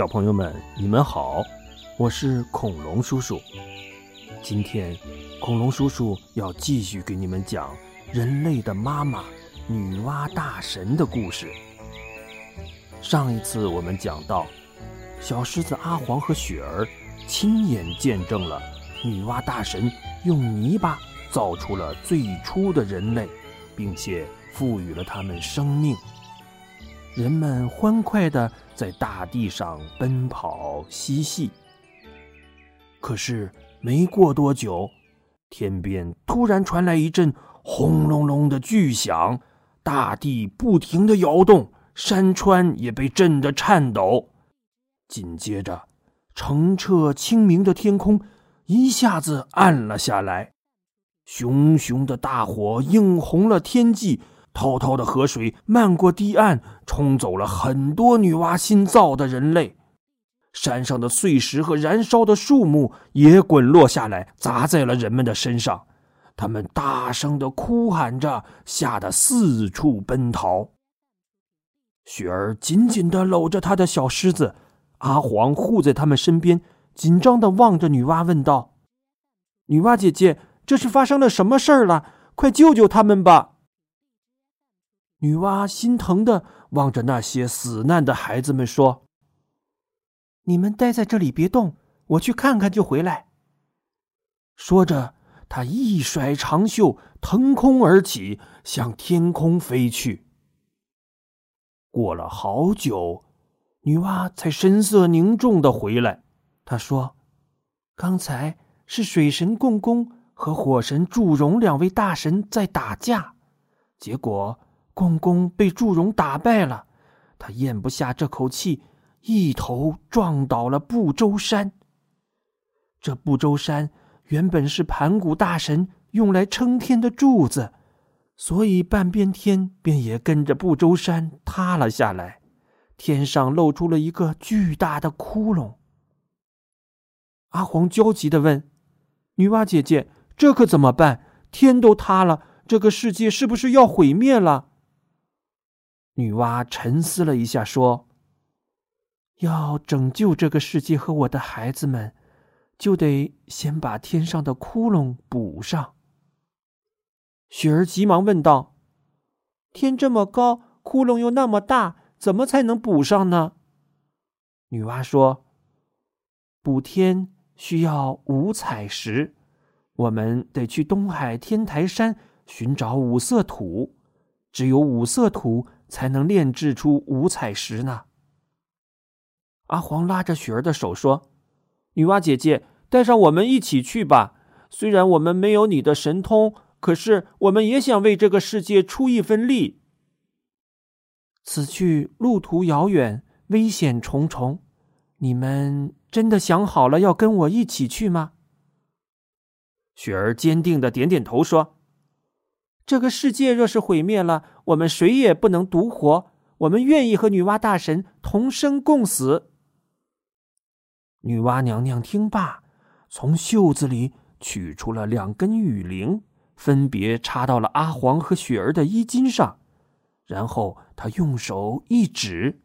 小朋友们，你们好，我是恐龙叔叔。今天，恐龙叔叔要继续给你们讲人类的妈妈——女娲大神的故事。上一次我们讲到，小狮子阿黄和雪儿亲眼见证了女娲大神用泥巴造出了最初的人类，并且赋予了他们生命。人们欢快地在大地上奔跑嬉戏。可是没过多久，天边突然传来一阵轰隆隆的巨响，大地不停地摇动，山川也被震得颤抖。紧接着，澄澈清明的天空一下子暗了下来，熊熊的大火映红了天际。滔滔的河水漫过堤岸，冲走了很多女娲新造的人类。山上的碎石和燃烧的树木也滚落下来，砸在了人们的身上。他们大声的哭喊着，吓得四处奔逃。雪儿紧紧的搂着他的小狮子，阿黄护在他们身边，紧张的望着女娲，问道：“女娲姐姐，这是发生了什么事儿了？快救救他们吧！”女娲心疼的望着那些死难的孩子们说：“你们待在这里别动，我去看看就回来。”说着，她一甩长袖，腾空而起，向天空飞去。过了好久，女娲才神色凝重的回来。她说：“刚才是水神共工和火神祝融两位大神在打架，结果……”共工被祝融打败了，他咽不下这口气，一头撞倒了不周山。这不周山原本是盘古大神用来撑天的柱子，所以半边天便也跟着不周山塌了下来，天上露出了一个巨大的窟窿。阿黄焦急的问：“女娲姐姐，这可怎么办？天都塌了，这个世界是不是要毁灭了？”女娲沉思了一下，说：“要拯救这个世界和我的孩子们，就得先把天上的窟窿补上。”雪儿急忙问道：“天这么高，窟窿又那么大，怎么才能补上呢？”女娲说：“补天需要五彩石，我们得去东海天台山寻找五色土，只有五色土。”才能炼制出五彩石呢。阿黄拉着雪儿的手说：“女娲姐姐，带上我们一起去吧。虽然我们没有你的神通，可是我们也想为这个世界出一份力。此去路途遥远，危险重重，你们真的想好了要跟我一起去吗？”雪儿坚定的点点头说。这个世界若是毁灭了，我们谁也不能独活。我们愿意和女娲大神同生共死。女娲娘娘听罢，从袖子里取出了两根雨铃，分别插到了阿黄和雪儿的衣襟上，然后她用手一指，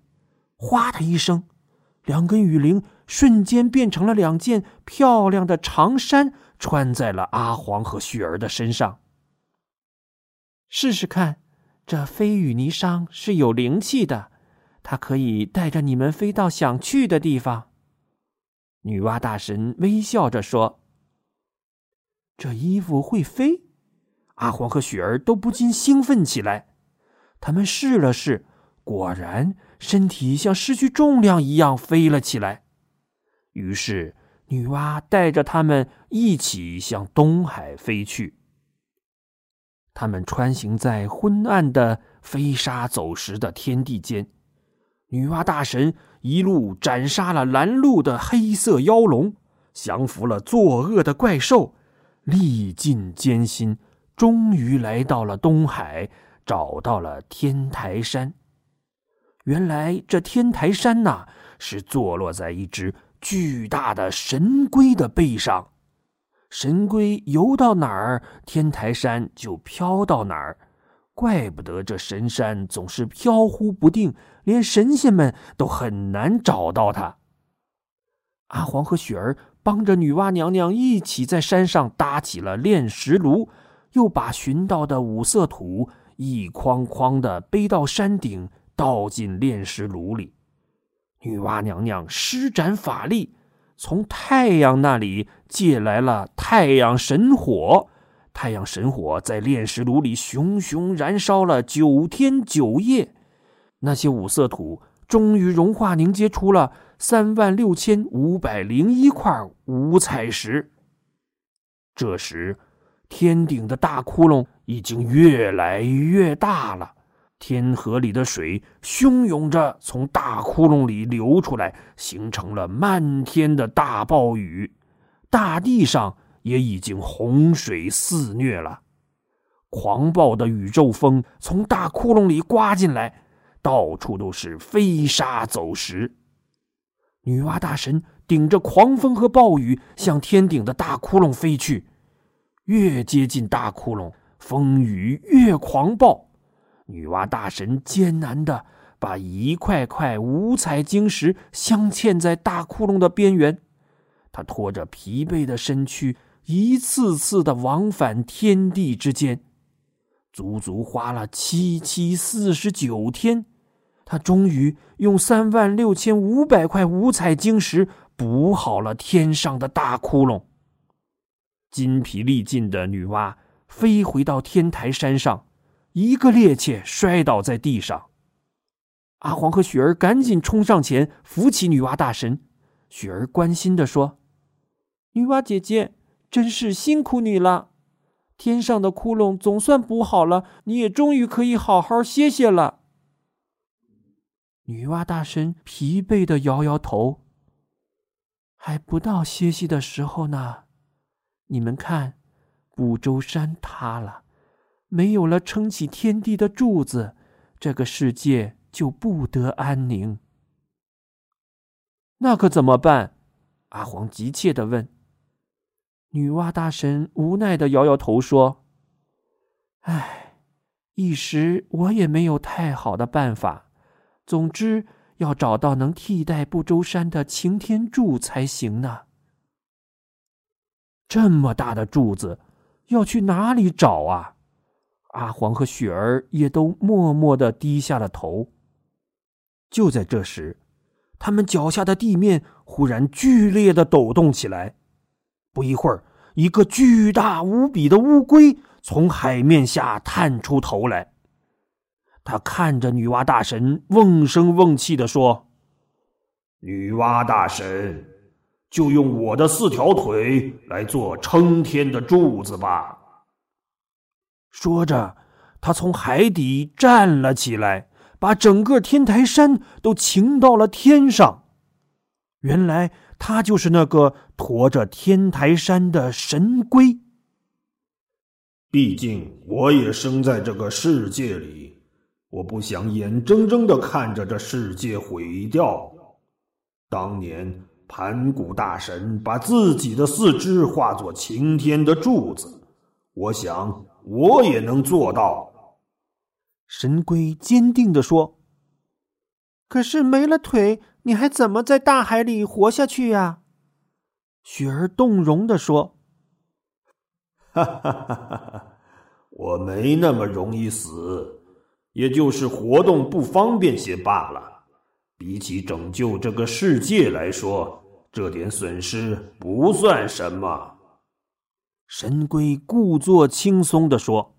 哗的一声，两根雨铃瞬间变成了两件漂亮的长衫，穿在了阿黄和雪儿的身上。试试看，这飞羽霓裳是有灵气的，它可以带着你们飞到想去的地方。女娲大神微笑着说：“这衣服会飞？”阿黄和雪儿都不禁兴奋起来。他们试了试，果然身体像失去重量一样飞了起来。于是，女娲带着他们一起向东海飞去。他们穿行在昏暗的、飞沙走石的天地间，女娲大神一路斩杀了拦路的黑色妖龙，降服了作恶的怪兽，历尽艰辛，终于来到了东海，找到了天台山。原来这天台山呐，是坐落在一只巨大的神龟的背上。神龟游到哪儿，天台山就飘到哪儿。怪不得这神山总是飘忽不定，连神仙们都很难找到它。阿黄和雪儿帮着女娲娘娘一起在山上搭起了炼石炉，又把寻到的五色土一筐筐的背到山顶，倒进炼石炉里。女娲娘娘施展法力，从太阳那里借来了太阳神火。太阳神火在炼石炉里熊熊燃烧了九天九夜，那些五色土终于融化凝结出了三万六千五百零一块五彩石。这时，天顶的大窟窿已经越来越大了，天河里的水汹涌着从大窟窿里流出来，形成了漫天的大暴雨，大地上。也已经洪水肆虐了，狂暴的宇宙风从大窟窿里刮进来，到处都是飞沙走石。女娲大神顶着狂风和暴雨向天顶的大窟窿飞去，越接近大窟窿，风雨越狂暴。女娲大神艰难的把一块块五彩晶石镶嵌在大窟窿的边缘，她拖着疲惫的身躯。一次次的往返天地之间，足足花了七七四十九天，他终于用三万六千五百块五彩晶石补好了天上的大窟窿。筋疲力尽的女娲飞回到天台山上，一个趔趄摔倒在地上。阿黄和雪儿赶紧冲上前扶起女娲大神，雪儿关心的说：“女娲姐姐。”真是辛苦你了，天上的窟窿总算补好了，你也终于可以好好歇歇了。女娲大神疲惫的摇摇头，还不到歇息的时候呢。你们看，不周山塌了，没有了撑起天地的柱子，这个世界就不得安宁。那可怎么办？阿黄急切的问。女娲大神无奈的摇摇头说：“唉，一时我也没有太好的办法。总之，要找到能替代不周山的擎天柱才行呢。这么大的柱子，要去哪里找啊？”阿黄和雪儿也都默默的低下了头。就在这时，他们脚下的地面忽然剧烈的抖动起来。不一会儿，一个巨大无比的乌龟从海面下探出头来。他看着女娲大神，瓮声瓮气的说：“女娲大神，就用我的四条腿来做撑天的柱子吧。”说着，他从海底站了起来，把整个天台山都擎到了天上。原来。他就是那个驮着天台山的神龟。毕竟我也生在这个世界里，我不想眼睁睁的看着这世界毁掉。当年盘古大神把自己的四肢化作擎天的柱子，我想我也能做到。神龟坚定的说：“可是没了腿。”你还怎么在大海里活下去呀？雪儿动容的说：“哈哈哈哈哈，我没那么容易死，也就是活动不方便些罢了。比起拯救这个世界来说，这点损失不算什么。”神龟故作轻松的说。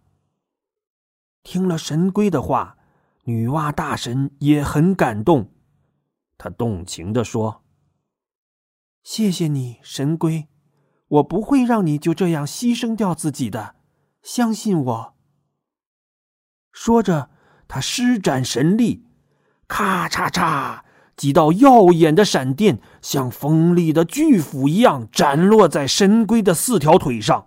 听了神龟的话，女娲大神也很感动。她动情地说：“谢谢你，神龟，我不会让你就这样牺牲掉自己的，相信我。”说着，他施展神力，咔嚓嚓，几道耀眼的闪电像锋利的巨斧一样斩落在神龟的四条腿上。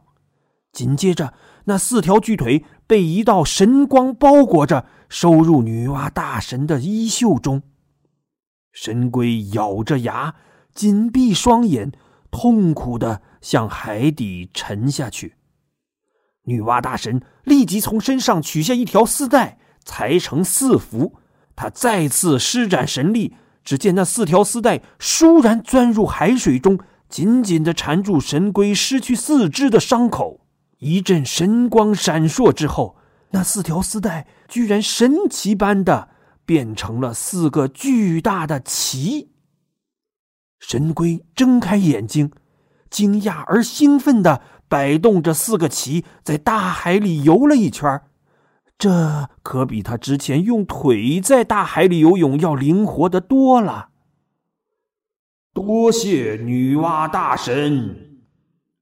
紧接着，那四条巨腿被一道神光包裹着，收入女娲大神的衣袖中。神龟咬着牙，紧闭双眼，痛苦的向海底沉下去。女娲大神立即从身上取下一条丝带，裁成四幅。她再次施展神力，只见那四条丝带倏然钻入海水中，紧紧地缠住神龟失去四肢的伤口。一阵神光闪烁之后，那四条丝带居然神奇般的变成了四个巨大的鳍。神龟睁开眼睛，惊讶而兴奋的摆动着四个鳍，在大海里游了一圈这可比他之前用腿在大海里游泳要灵活的多了。多谢女娲大神，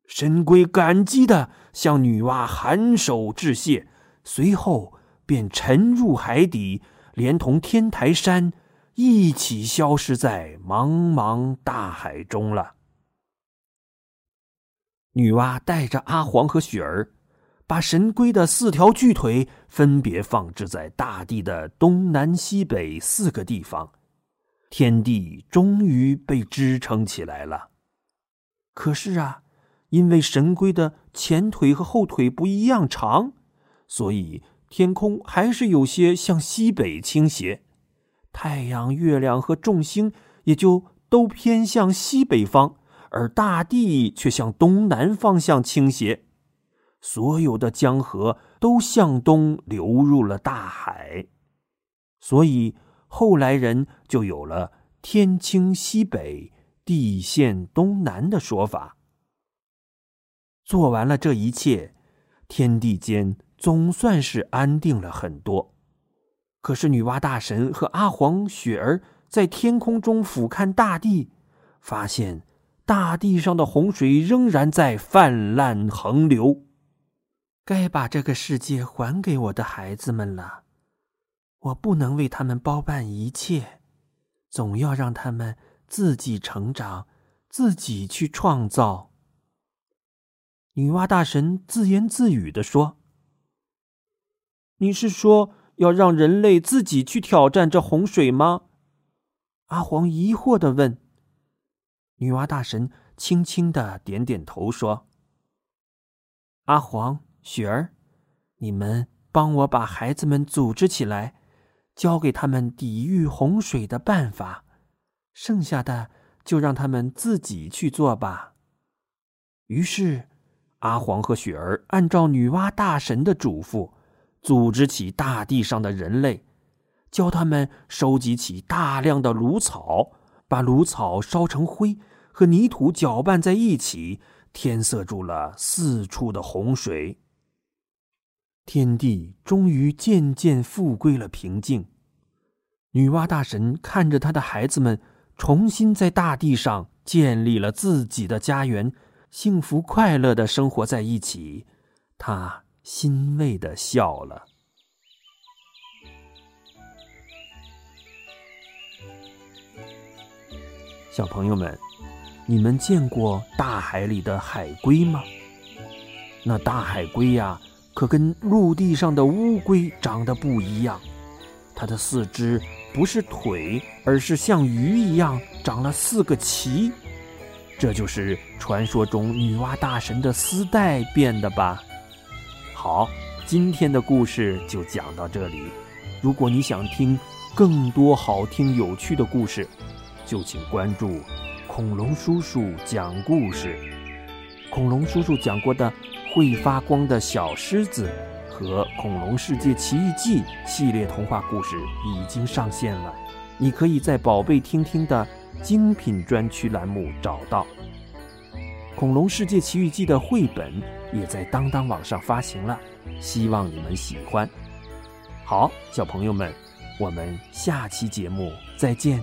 神龟感激的向女娲颔首致谢，随后便沉入海底，连同天台山一起消失在茫茫大海中了。女娲带着阿黄和雪儿。把神龟的四条巨腿分别放置在大地的东南西北四个地方，天地终于被支撑起来了。可是啊，因为神龟的前腿和后腿不一样长，所以天空还是有些向西北倾斜，太阳、月亮和众星也就都偏向西北方，而大地却向东南方向倾斜。所有的江河都向东流入了大海，所以后来人就有了“天倾西北，地陷东南”的说法。做完了这一切，天地间总算是安定了很多。可是女娲大神和阿黄、雪儿在天空中俯瞰大地，发现大地上的洪水仍然在泛滥横流。该把这个世界还给我的孩子们了，我不能为他们包办一切，总要让他们自己成长，自己去创造。女娲大神自言自语的说：“你是说要让人类自己去挑战这洪水吗？”阿黄疑惑的问。女娲大神轻轻的点点头说：“阿黄。”雪儿，你们帮我把孩子们组织起来，教给他们抵御洪水的办法，剩下的就让他们自己去做吧。于是，阿黄和雪儿按照女娲大神的嘱咐，组织起大地上的人类，教他们收集起大量的芦草，把芦草烧成灰，和泥土搅拌在一起，填塞住了四处的洪水。天地终于渐渐复归了平静。女娲大神看着她的孩子们重新在大地上建立了自己的家园，幸福快乐的生活在一起，她欣慰的笑了。小朋友们，你们见过大海里的海龟吗？那大海龟呀。可跟陆地上的乌龟长得不一样，它的四肢不是腿，而是像鱼一样长了四个鳍。这就是传说中女娲大神的丝带变的吧？好，今天的故事就讲到这里。如果你想听更多好听有趣的故事，就请关注恐龙叔叔讲故事。恐龙叔叔讲过的。会发光的小狮子和《恐龙世界奇遇记》系列童话故事已经上线了，你可以在“宝贝听听”的精品专区栏目找到。《恐龙世界奇遇记》的绘本也在当当网上发行了，希望你们喜欢。好，小朋友们，我们下期节目再见。